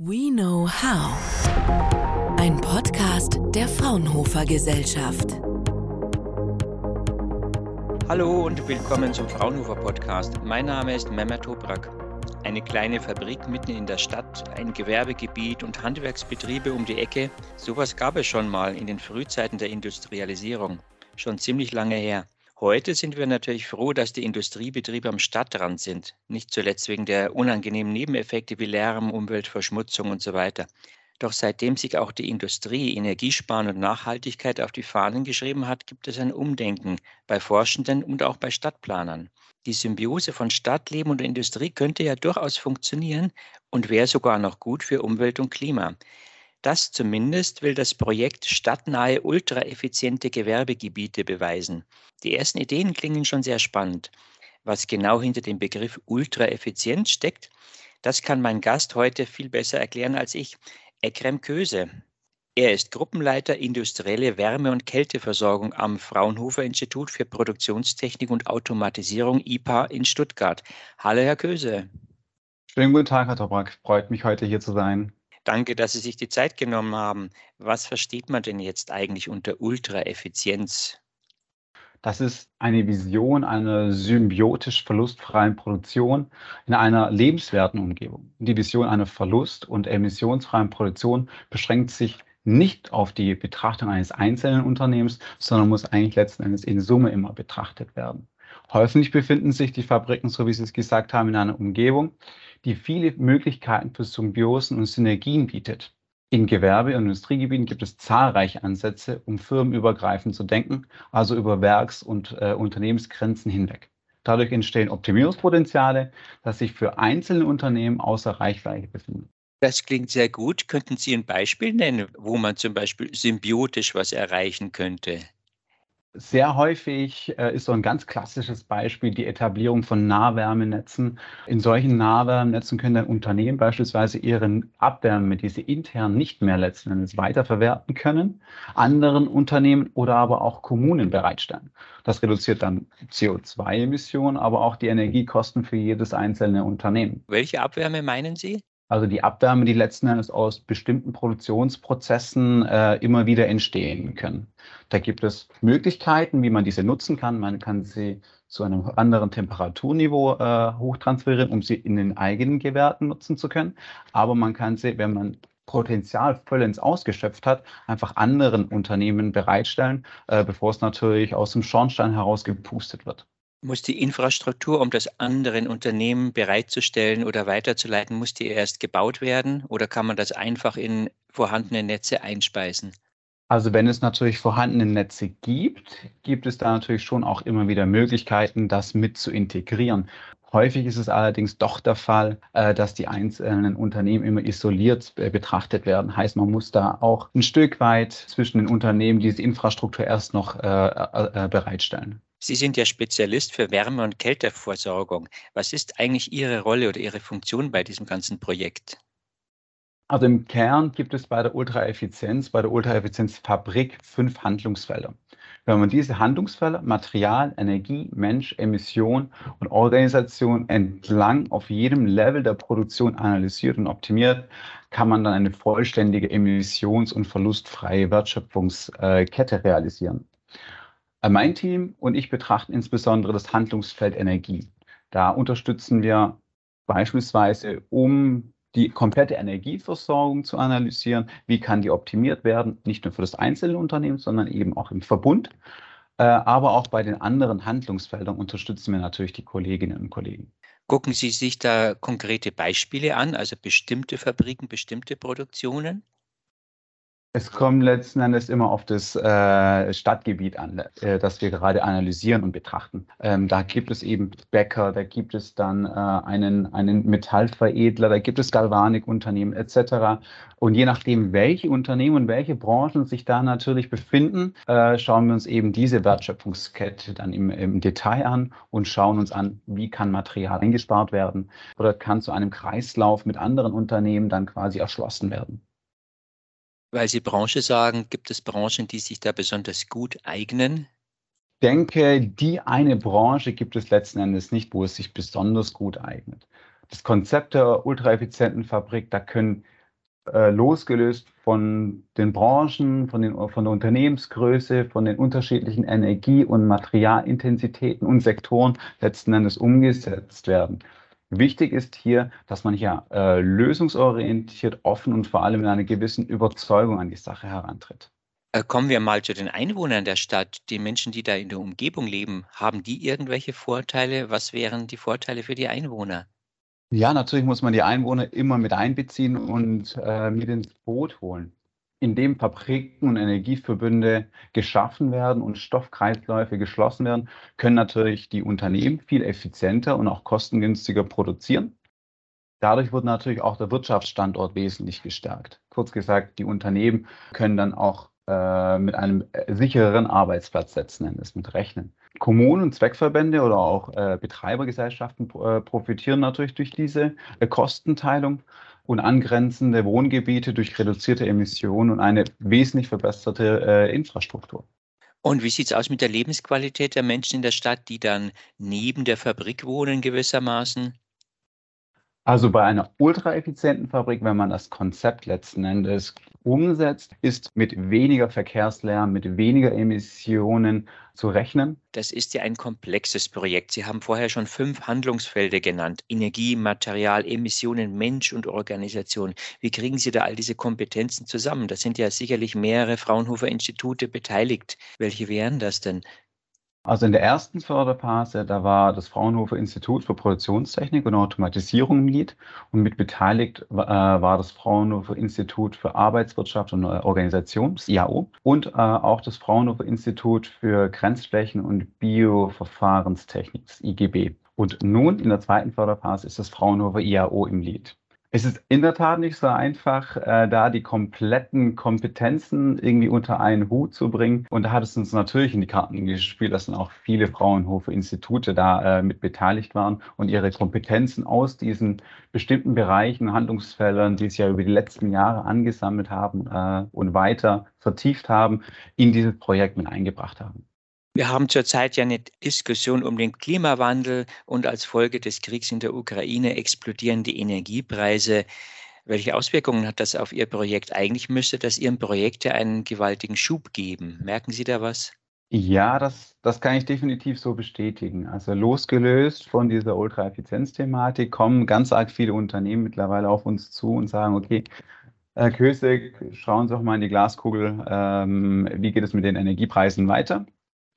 We Know How. Ein Podcast der Fraunhofer Gesellschaft. Hallo und willkommen zum Fraunhofer Podcast. Mein Name ist Mehmet Toprak. Eine kleine Fabrik mitten in der Stadt, ein Gewerbegebiet und Handwerksbetriebe um die Ecke. Sowas gab es schon mal in den Frühzeiten der Industrialisierung. Schon ziemlich lange her. Heute sind wir natürlich froh, dass die Industriebetriebe am Stadtrand sind, nicht zuletzt wegen der unangenehmen Nebeneffekte wie Lärm, Umweltverschmutzung und so weiter. Doch seitdem sich auch die Industrie Energiesparen und Nachhaltigkeit auf die Fahnen geschrieben hat, gibt es ein Umdenken bei Forschenden und auch bei Stadtplanern. Die Symbiose von Stadtleben und Industrie könnte ja durchaus funktionieren und wäre sogar noch gut für Umwelt und Klima. Das zumindest will das Projekt Stadtnahe ultraeffiziente Gewerbegebiete beweisen. Die ersten Ideen klingen schon sehr spannend. Was genau hinter dem Begriff ultraeffizient steckt, das kann mein Gast heute viel besser erklären als ich, Ekrem Köse. Er ist Gruppenleiter industrielle Wärme- und Kälteversorgung am Fraunhofer Institut für Produktionstechnik und Automatisierung IPA in Stuttgart. Hallo, Herr Köse. Schönen guten Tag, Herr Toprak. Freut mich, heute hier zu sein. Danke, dass Sie sich die Zeit genommen haben. Was versteht man denn jetzt eigentlich unter Ultraeffizienz? Das ist eine Vision einer symbiotisch verlustfreien Produktion in einer lebenswerten Umgebung. Die Vision einer verlust- und emissionsfreien Produktion beschränkt sich nicht auf die Betrachtung eines einzelnen Unternehmens, sondern muss eigentlich letzten Endes in Summe immer betrachtet werden. Häufig befinden sich die Fabriken, so wie Sie es gesagt haben, in einer Umgebung, die viele Möglichkeiten für Symbiosen und Synergien bietet. In Gewerbe- und Industriegebieten gibt es zahlreiche Ansätze, um firmenübergreifend zu denken, also über Werks- und äh, Unternehmensgrenzen hinweg. Dadurch entstehen Optimierungspotenziale, das sich für einzelne Unternehmen außer Reichweite befinden. Das klingt sehr gut. Könnten Sie ein Beispiel nennen, wo man zum Beispiel symbiotisch was erreichen könnte? Sehr häufig äh, ist so ein ganz klassisches Beispiel die Etablierung von Nahwärmenetzen. In solchen Nahwärmenetzen können dann Unternehmen beispielsweise ihre Abwärme, die sie intern nicht mehr letzten Endes weiterverwerten können, anderen Unternehmen oder aber auch Kommunen bereitstellen. Das reduziert dann CO2-Emissionen, aber auch die Energiekosten für jedes einzelne Unternehmen. Welche Abwärme meinen Sie? Also die Abwärme, die letzten Endes aus bestimmten Produktionsprozessen äh, immer wieder entstehen können. Da gibt es Möglichkeiten, wie man diese nutzen kann. Man kann sie zu einem anderen Temperaturniveau äh, hochtransferieren, um sie in den eigenen Gewerten nutzen zu können. Aber man kann sie, wenn man Potenzial vollends ausgeschöpft hat, einfach anderen Unternehmen bereitstellen, äh, bevor es natürlich aus dem Schornstein heraus gepustet wird. Muss die Infrastruktur, um das anderen Unternehmen bereitzustellen oder weiterzuleiten, muss die erst gebaut werden oder kann man das einfach in vorhandene Netze einspeisen? Also wenn es natürlich vorhandene Netze gibt, gibt es da natürlich schon auch immer wieder Möglichkeiten, das mit zu integrieren. Häufig ist es allerdings doch der Fall, äh, dass die einzelnen Unternehmen immer isoliert äh, betrachtet werden. Heißt, man muss da auch ein Stück weit zwischen den Unternehmen diese Infrastruktur erst noch äh, bereitstellen. Sie sind ja Spezialist für Wärme- und Kälteversorgung. Was ist eigentlich Ihre Rolle oder Ihre Funktion bei diesem ganzen Projekt? Also im Kern gibt es bei der Ultraeffizienz, bei der Ultraeffizienzfabrik fünf Handlungsfelder. Wenn man diese Handlungsfelder Material, Energie, Mensch, Emission und Organisation entlang auf jedem Level der Produktion analysiert und optimiert, kann man dann eine vollständige emissions- und verlustfreie Wertschöpfungskette realisieren. Äh, mein Team und ich betrachten insbesondere das Handlungsfeld Energie. Da unterstützen wir beispielsweise, um die komplette Energieversorgung zu analysieren, wie kann die optimiert werden, nicht nur für das einzelne Unternehmen, sondern eben auch im Verbund. Äh, aber auch bei den anderen Handlungsfeldern unterstützen wir natürlich die Kolleginnen und Kollegen. Gucken Sie sich da konkrete Beispiele an, also bestimmte Fabriken, bestimmte Produktionen? Es kommt letzten Endes immer auf das äh, Stadtgebiet an, äh, das wir gerade analysieren und betrachten. Ähm, da gibt es eben Bäcker, da gibt es dann äh, einen, einen Metallveredler, da gibt es Galvanikunternehmen etc. Und je nachdem, welche Unternehmen und welche Branchen sich da natürlich befinden, äh, schauen wir uns eben diese Wertschöpfungskette dann im, im Detail an und schauen uns an, wie kann Material eingespart werden oder kann zu einem Kreislauf mit anderen Unternehmen dann quasi erschlossen werden. Weil Sie Branche sagen, gibt es Branchen, die sich da besonders gut eignen? Ich denke, die eine Branche gibt es letzten Endes nicht, wo es sich besonders gut eignet. Das Konzept der ultraeffizienten Fabrik, da können äh, losgelöst von den Branchen, von, den, von der Unternehmensgröße, von den unterschiedlichen Energie- und Materialintensitäten und Sektoren letzten Endes umgesetzt werden. Wichtig ist hier, dass man hier äh, lösungsorientiert, offen und vor allem mit einer gewissen Überzeugung an die Sache herantritt. Äh, kommen wir mal zu den Einwohnern der Stadt. Die Menschen, die da in der Umgebung leben, haben die irgendwelche Vorteile? Was wären die Vorteile für die Einwohner? Ja, natürlich muss man die Einwohner immer mit einbeziehen und äh, mit ins Boot holen. Indem Fabriken und Energieverbünde geschaffen werden und Stoffkreisläufe geschlossen werden, können natürlich die Unternehmen viel effizienter und auch kostengünstiger produzieren. Dadurch wird natürlich auch der Wirtschaftsstandort wesentlich gestärkt. Kurz gesagt, die Unternehmen können dann auch äh, mit einem äh, sichereren Arbeitsplatz setzen Endes mit rechnen. Kommunen und Zweckverbände oder auch äh, Betreibergesellschaften äh, profitieren natürlich durch diese äh, Kostenteilung und angrenzende Wohngebiete durch reduzierte Emissionen und eine wesentlich verbesserte äh, Infrastruktur. Und wie sieht es aus mit der Lebensqualität der Menschen in der Stadt, die dann neben der Fabrik wohnen gewissermaßen? Also bei einer ultraeffizienten Fabrik, wenn man das Konzept letzten Endes umsetzt, ist mit weniger Verkehrslärm, mit weniger Emissionen zu rechnen. Das ist ja ein komplexes Projekt. Sie haben vorher schon fünf Handlungsfelder genannt. Energie, Material, Emissionen, Mensch und Organisation. Wie kriegen Sie da all diese Kompetenzen zusammen? Da sind ja sicherlich mehrere Fraunhofer Institute beteiligt. Welche wären das denn? Also in der ersten Förderphase, da war das Fraunhofer Institut für Produktionstechnik und Automatisierung im Lied und mit beteiligt äh, war das Fraunhofer Institut für Arbeitswirtschaft und Organisation, das IAO, und äh, auch das Fraunhofer Institut für Grenzflächen und Bioverfahrenstechnik, das IGB. Und nun in der zweiten Förderphase ist das Fraunhofer IAO im Lied. Es ist in der Tat nicht so einfach, äh, da die kompletten Kompetenzen irgendwie unter einen Hut zu bringen. Und da hat es uns natürlich in die Karten gespielt, dass dann auch viele Fraunhofer-Institute da äh, mit beteiligt waren und ihre Kompetenzen aus diesen bestimmten Bereichen, Handlungsfeldern, die sie ja über die letzten Jahre angesammelt haben äh, und weiter vertieft haben, in dieses Projekt mit eingebracht haben. Wir haben zurzeit ja eine Diskussion um den Klimawandel und als Folge des Kriegs in der Ukraine explodieren die Energiepreise. Welche Auswirkungen hat das auf Ihr Projekt? Eigentlich müsste das Ihrem Projekt ja einen gewaltigen Schub geben. Merken Sie da was? Ja, das, das kann ich definitiv so bestätigen. Also losgelöst von dieser Ultraeffizienz-Thematik kommen ganz arg viele Unternehmen mittlerweile auf uns zu und sagen, okay, Herr Kösig, schauen Sie doch mal in die Glaskugel, ähm, wie geht es mit den Energiepreisen weiter?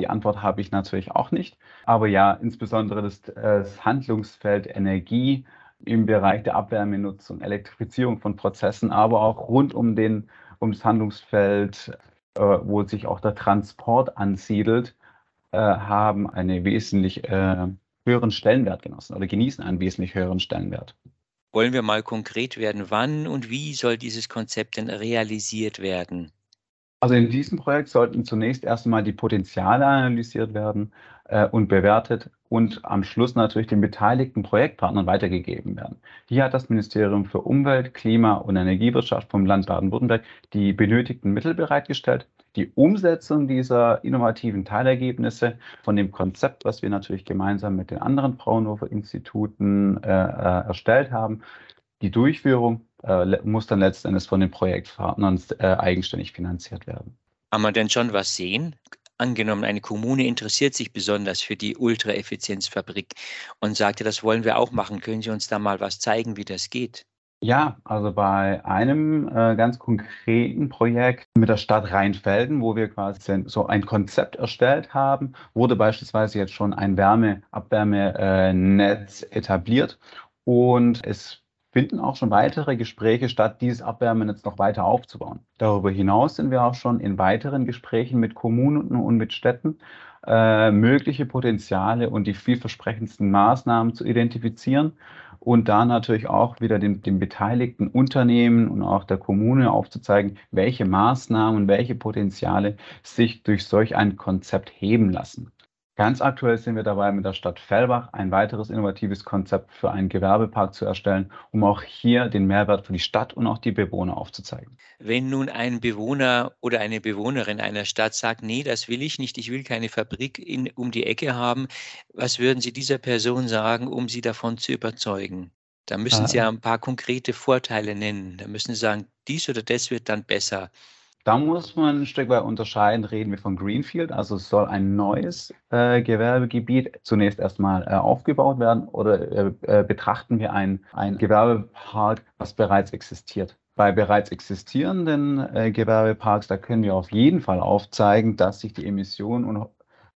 Die Antwort habe ich natürlich auch nicht. Aber ja, insbesondere das, das Handlungsfeld Energie im Bereich der Abwärmenutzung, Elektrifizierung von Prozessen, aber auch rund um den, um das Handlungsfeld, äh, wo sich auch der Transport ansiedelt, äh, haben einen wesentlich äh, höheren Stellenwert genossen oder genießen einen wesentlich höheren Stellenwert. Wollen wir mal konkret werden, wann und wie soll dieses Konzept denn realisiert werden? Also in diesem Projekt sollten zunächst erstmal die Potenziale analysiert werden äh, und bewertet und am Schluss natürlich den beteiligten Projektpartnern weitergegeben werden. Hier hat das Ministerium für Umwelt, Klima und Energiewirtschaft vom Land Baden-Württemberg die benötigten Mittel bereitgestellt. Die Umsetzung dieser innovativen Teilergebnisse von dem Konzept, was wir natürlich gemeinsam mit den anderen Fraunhofer-Instituten äh, äh, erstellt haben, die Durchführung äh, muss dann letzten Endes von den Projektpartnern äh, eigenständig finanziert werden. Kann man denn schon was sehen? Angenommen, eine Kommune interessiert sich besonders für die Ultraeffizienzfabrik und sagte, das wollen wir auch machen. Können Sie uns da mal was zeigen, wie das geht? Ja, also bei einem äh, ganz konkreten Projekt mit der Stadt Rheinfelden, wo wir quasi so ein Konzept erstellt haben, wurde beispielsweise jetzt schon ein Wärmeabwärmenetz äh, etabliert und es finden auch schon weitere Gespräche statt, dieses Abwärmenetz noch weiter aufzubauen. Darüber hinaus sind wir auch schon in weiteren Gesprächen mit Kommunen und mit Städten, äh, mögliche Potenziale und die vielversprechendsten Maßnahmen zu identifizieren und da natürlich auch wieder den, den beteiligten Unternehmen und auch der Kommune aufzuzeigen, welche Maßnahmen, welche Potenziale sich durch solch ein Konzept heben lassen. Ganz aktuell sind wir dabei, mit der Stadt Fellbach ein weiteres innovatives Konzept für einen Gewerbepark zu erstellen, um auch hier den Mehrwert für die Stadt und auch die Bewohner aufzuzeigen. Wenn nun ein Bewohner oder eine Bewohnerin einer Stadt sagt, nee, das will ich nicht, ich will keine Fabrik in, um die Ecke haben, was würden Sie dieser Person sagen, um sie davon zu überzeugen? Da müssen Sie ja ein paar konkrete Vorteile nennen. Da müssen Sie sagen, dies oder das wird dann besser. Da muss man ein Stück weit unterscheiden, reden wir von Greenfield, also soll ein neues äh, Gewerbegebiet zunächst erstmal äh, aufgebaut werden oder äh, äh betrachten wir ein, ein Gewerbepark, was bereits existiert. Bei bereits existierenden äh, Gewerbeparks, da können wir auf jeden Fall aufzeigen, dass sich die Emissionen und,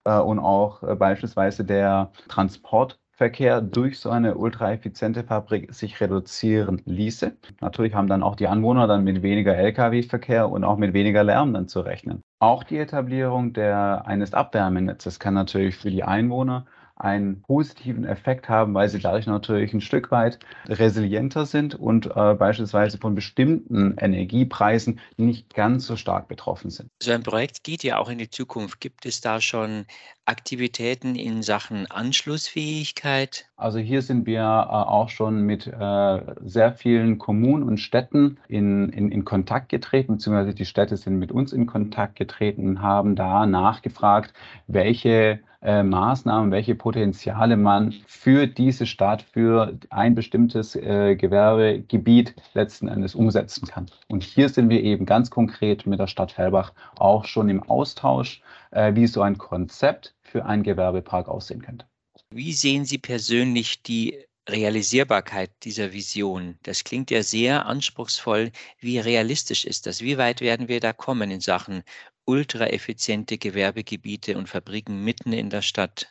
äh, und auch beispielsweise der Transport Verkehr durch so eine ultraeffiziente Fabrik sich reduzieren ließe. Natürlich haben dann auch die Anwohner dann mit weniger Lkw-Verkehr und auch mit weniger Lärm dann zu rechnen. Auch die Etablierung der, eines Abwärmenetzes kann natürlich für die Einwohner einen positiven Effekt haben, weil sie dadurch natürlich ein Stück weit resilienter sind und äh, beispielsweise von bestimmten Energiepreisen nicht ganz so stark betroffen sind. So ein Projekt geht ja auch in die Zukunft. Gibt es da schon Aktivitäten in Sachen Anschlussfähigkeit? Also hier sind wir äh, auch schon mit äh, sehr vielen Kommunen und Städten in, in, in Kontakt getreten, beziehungsweise die Städte sind mit uns in Kontakt getreten und haben da nachgefragt, welche äh, Maßnahmen, welche Potenziale man für diese Stadt, für ein bestimmtes Gewerbegebiet letzten Endes umsetzen kann. Und hier sind wir eben ganz konkret mit der Stadt Hellbach auch schon im Austausch, wie so ein Konzept für einen Gewerbepark aussehen könnte. Wie sehen Sie persönlich die Realisierbarkeit dieser Vision? Das klingt ja sehr anspruchsvoll. Wie realistisch ist das? Wie weit werden wir da kommen in Sachen ultraeffiziente Gewerbegebiete und Fabriken mitten in der Stadt.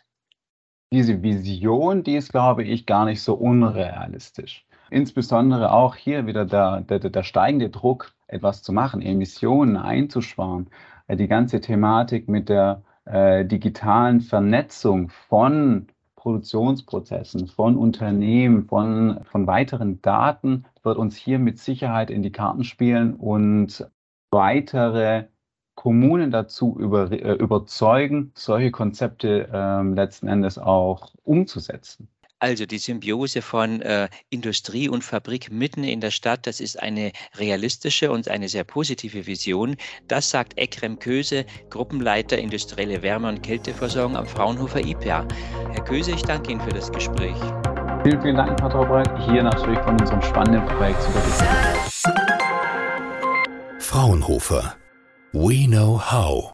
Diese Vision, die ist, glaube ich, gar nicht so unrealistisch. Insbesondere auch hier wieder der, der, der steigende Druck, etwas zu machen, Emissionen einzusparen. Die ganze Thematik mit der äh, digitalen Vernetzung von Produktionsprozessen, von Unternehmen, von, von weiteren Daten wird uns hier mit Sicherheit in die Karten spielen und weitere Kommunen dazu über, äh, überzeugen, solche Konzepte ähm, letzten Endes auch umzusetzen. Also die Symbiose von äh, Industrie und Fabrik mitten in der Stadt, das ist eine realistische und eine sehr positive Vision. Das sagt Ekrem Köse, Gruppenleiter industrielle Wärme- und Kälteversorgung am Fraunhofer IPA. Herr Köse, ich danke Ihnen für das Gespräch. Vielen, vielen Dank, Frau Traubreit, hier natürlich von unserem spannenden Projekt zu berichten. Fraunhofer We know how.